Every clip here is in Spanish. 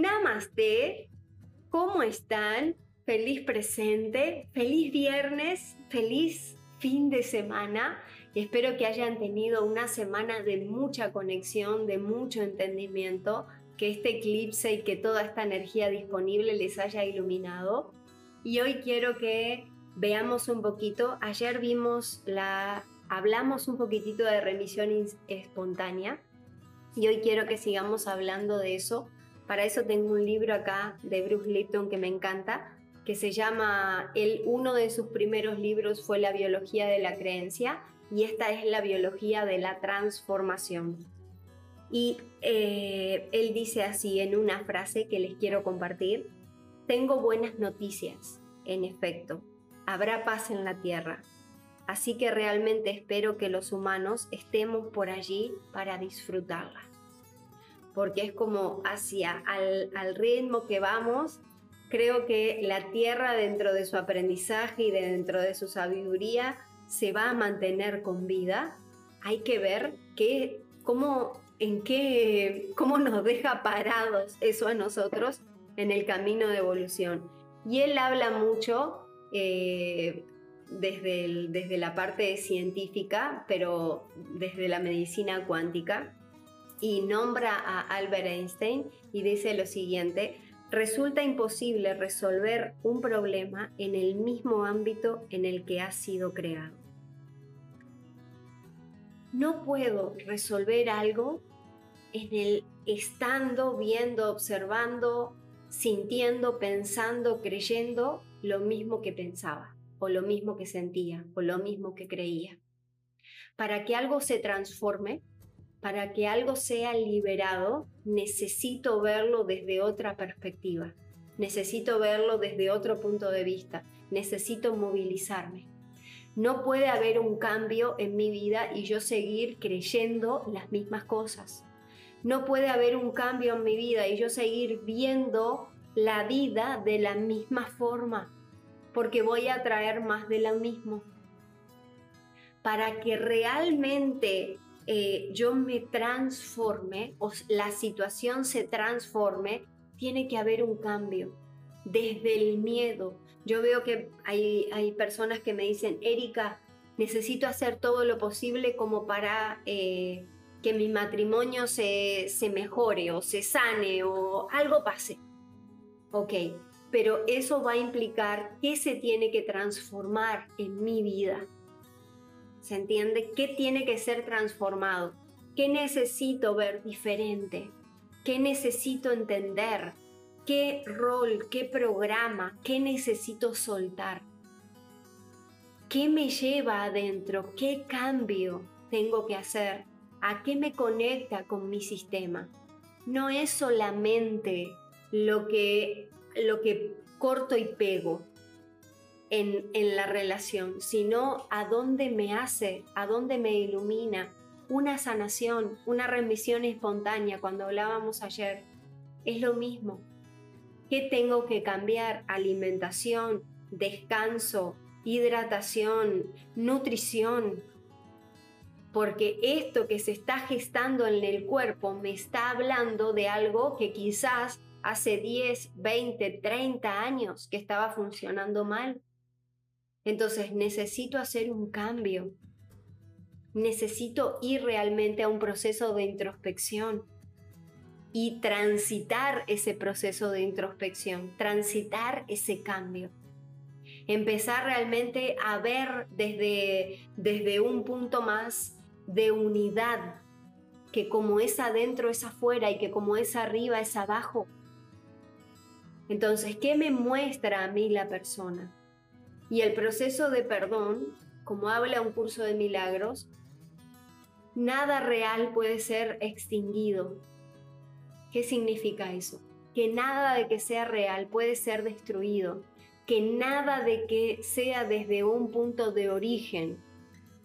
Namaste, ¿cómo están? Feliz presente, feliz viernes, feliz fin de semana. Espero que hayan tenido una semana de mucha conexión, de mucho entendimiento, que este eclipse y que toda esta energía disponible les haya iluminado. Y hoy quiero que veamos un poquito, ayer vimos la, hablamos un poquitito de remisión espontánea y hoy quiero que sigamos hablando de eso. Para eso tengo un libro acá de Bruce Lipton que me encanta, que se llama, el, uno de sus primeros libros fue La biología de la creencia y esta es la biología de la transformación. Y eh, él dice así en una frase que les quiero compartir, tengo buenas noticias, en efecto, habrá paz en la tierra, así que realmente espero que los humanos estemos por allí para disfrutarla, porque es como hacia al, al ritmo que vamos, creo que la tierra dentro de su aprendizaje y dentro de su sabiduría se va a mantener con vida. Hay que ver qué, cómo, en qué, cómo nos deja parados eso a nosotros en el camino de evolución. Y él habla mucho eh, desde, desde la parte científica, pero desde la medicina cuántica, y nombra a Albert Einstein y dice lo siguiente, resulta imposible resolver un problema en el mismo ámbito en el que ha sido creado. No puedo resolver algo en el estando, viendo, observando, sintiendo, pensando, creyendo lo mismo que pensaba, o lo mismo que sentía, o lo mismo que creía. Para que algo se transforme, para que algo sea liberado, necesito verlo desde otra perspectiva, necesito verlo desde otro punto de vista, necesito movilizarme. No puede haber un cambio en mi vida y yo seguir creyendo las mismas cosas. No puede haber un cambio en mi vida y yo seguir viendo la vida de la misma forma, porque voy a traer más de lo mismo. Para que realmente eh, yo me transforme o la situación se transforme, tiene que haber un cambio desde el miedo. Yo veo que hay, hay personas que me dicen, Erika, necesito hacer todo lo posible como para eh, que mi matrimonio se, se mejore o se sane o algo pase. Ok, pero eso va a implicar que se tiene que transformar en mi vida. ¿Se entiende? ¿Qué tiene que ser transformado? ¿Qué necesito ver diferente? ¿Qué necesito entender? ¿Qué rol, qué programa, qué necesito soltar? ¿Qué me lleva adentro? ¿Qué cambio tengo que hacer? ¿A qué me conecta con mi sistema? No es solamente lo que, lo que corto y pego en, en la relación, sino a dónde me hace, a dónde me ilumina una sanación, una remisión espontánea, cuando hablábamos ayer. Es lo mismo. ¿Qué tengo que cambiar? Alimentación, descanso, hidratación, nutrición. Porque esto que se está gestando en el cuerpo me está hablando de algo que quizás hace 10, 20, 30 años que estaba funcionando mal. Entonces necesito hacer un cambio. Necesito ir realmente a un proceso de introspección y transitar ese proceso de introspección, transitar ese cambio. Empezar realmente a ver desde, desde un punto más de unidad, que como es adentro es afuera y que como es arriba es abajo, entonces, ¿qué me muestra a mí la persona? Y el proceso de perdón, como habla un curso de milagros, nada real puede ser extinguido. ¿Qué significa eso? Que nada de que sea real puede ser destruido, que nada de que sea desde un punto de origen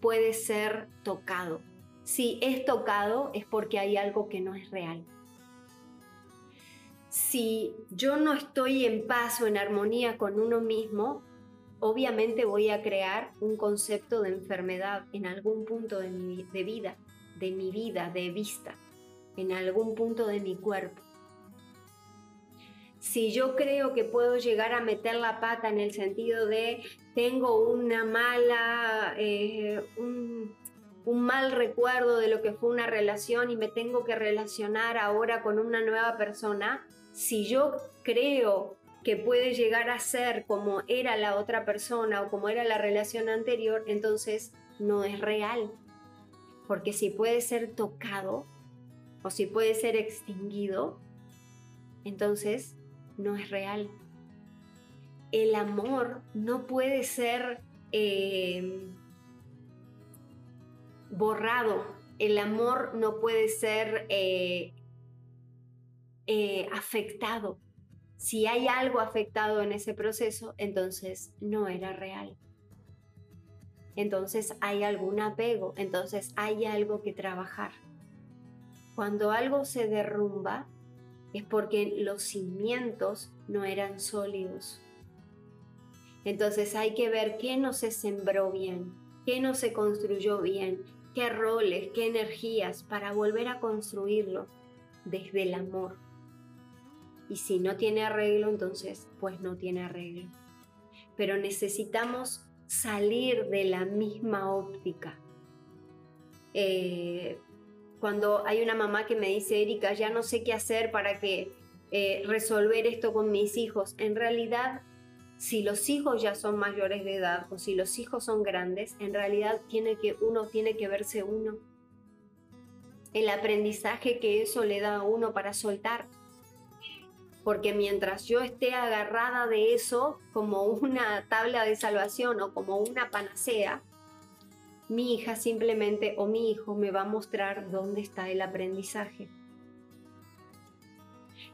puede ser tocado. Si es tocado es porque hay algo que no es real si yo no estoy en paz o en armonía con uno mismo, obviamente voy a crear un concepto de enfermedad en algún punto de mi de vida, de mi vida, de vista, en algún punto de mi cuerpo. Si yo creo que puedo llegar a meter la pata en el sentido de tengo una mala, eh, un, un mal recuerdo de lo que fue una relación y me tengo que relacionar ahora con una nueva persona, si yo creo que puede llegar a ser como era la otra persona o como era la relación anterior, entonces no es real. Porque si puede ser tocado o si puede ser extinguido, entonces no es real. El amor no puede ser eh, borrado, el amor no puede ser eh, eh, afectado. Si hay algo afectado en ese proceso, entonces no era real. Entonces hay algún apego, entonces hay algo que trabajar. Cuando algo se derrumba es porque los cimientos no eran sólidos. Entonces hay que ver qué no se sembró bien, qué no se construyó bien, qué roles, qué energías para volver a construirlo desde el amor. Y si no tiene arreglo, entonces pues no tiene arreglo. Pero necesitamos salir de la misma óptica. Eh, cuando hay una mamá que me dice, Erika, ya no sé qué hacer para que eh, resolver esto con mis hijos, en realidad si los hijos ya son mayores de edad o si los hijos son grandes, en realidad tiene que, uno tiene que verse uno. El aprendizaje que eso le da a uno para soltar. Porque mientras yo esté agarrada de eso como una tabla de salvación o como una panacea, mi hija simplemente o mi hijo me va a mostrar dónde está el aprendizaje.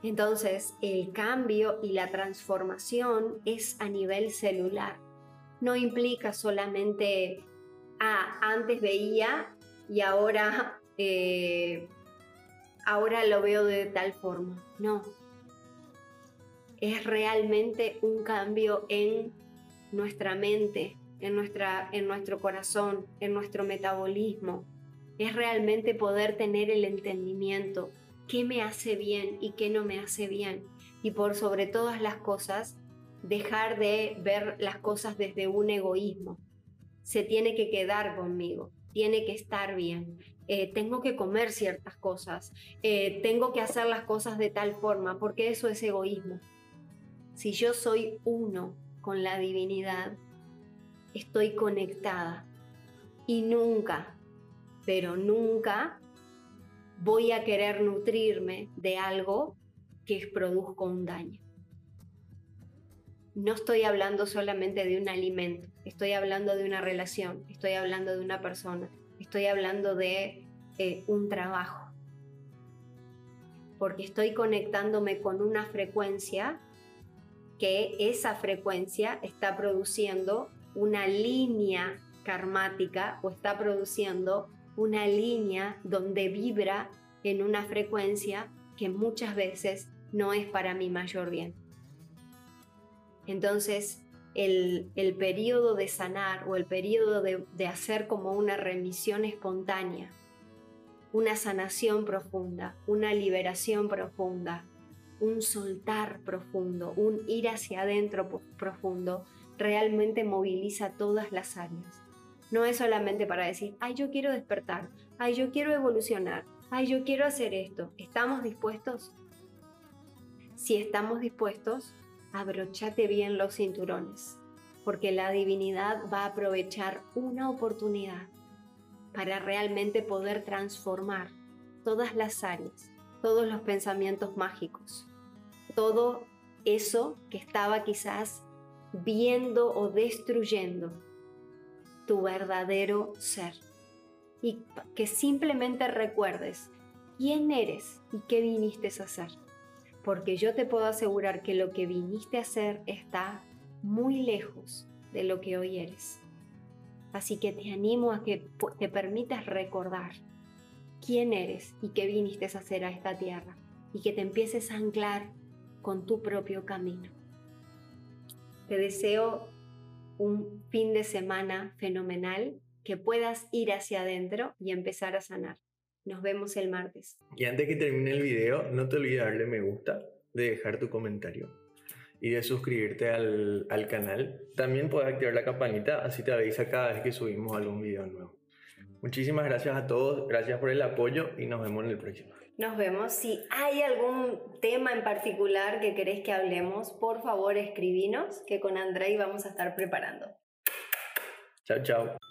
Entonces, el cambio y la transformación es a nivel celular. No implica solamente, ah, antes veía y ahora, eh, ahora lo veo de tal forma. No. Es realmente un cambio en nuestra mente, en, nuestra, en nuestro corazón, en nuestro metabolismo. Es realmente poder tener el entendimiento qué me hace bien y qué no me hace bien. Y por sobre todas las cosas, dejar de ver las cosas desde un egoísmo. Se tiene que quedar conmigo, tiene que estar bien. Eh, tengo que comer ciertas cosas, eh, tengo que hacer las cosas de tal forma, porque eso es egoísmo. Si yo soy uno con la divinidad, estoy conectada y nunca, pero nunca voy a querer nutrirme de algo que produzca un daño. No estoy hablando solamente de un alimento, estoy hablando de una relación, estoy hablando de una persona, estoy hablando de eh, un trabajo. Porque estoy conectándome con una frecuencia que esa frecuencia está produciendo una línea karmática o está produciendo una línea donde vibra en una frecuencia que muchas veces no es para mi mayor bien. Entonces, el, el periodo de sanar o el periodo de, de hacer como una remisión espontánea, una sanación profunda, una liberación profunda, un soltar profundo, un ir hacia adentro profundo, realmente moviliza todas las áreas. No es solamente para decir, ay, yo quiero despertar, ay, yo quiero evolucionar, ay, yo quiero hacer esto. ¿Estamos dispuestos? Si estamos dispuestos, abrochate bien los cinturones, porque la divinidad va a aprovechar una oportunidad para realmente poder transformar todas las áreas, todos los pensamientos mágicos, todo eso que estaba quizás viendo o destruyendo tu verdadero ser. Y que simplemente recuerdes quién eres y qué viniste a hacer. Porque yo te puedo asegurar que lo que viniste a hacer está muy lejos de lo que hoy eres. Así que te animo a que te permitas recordar quién eres y qué viniste a hacer a esta tierra y que te empieces a anclar con tu propio camino. Te deseo un fin de semana fenomenal, que puedas ir hacia adentro y empezar a sanar. Nos vemos el martes. Y antes que termine el video, no te olvides darle me gusta, de dejar tu comentario y de suscribirte al, al canal. También puedes activar la campanita, así te avisa cada vez que subimos algún video nuevo. Muchísimas gracias a todos, gracias por el apoyo y nos vemos en el próximo. Nos vemos. Si hay algún tema en particular que querés que hablemos, por favor escribinos, que con Andrei vamos a estar preparando. Chao, chao.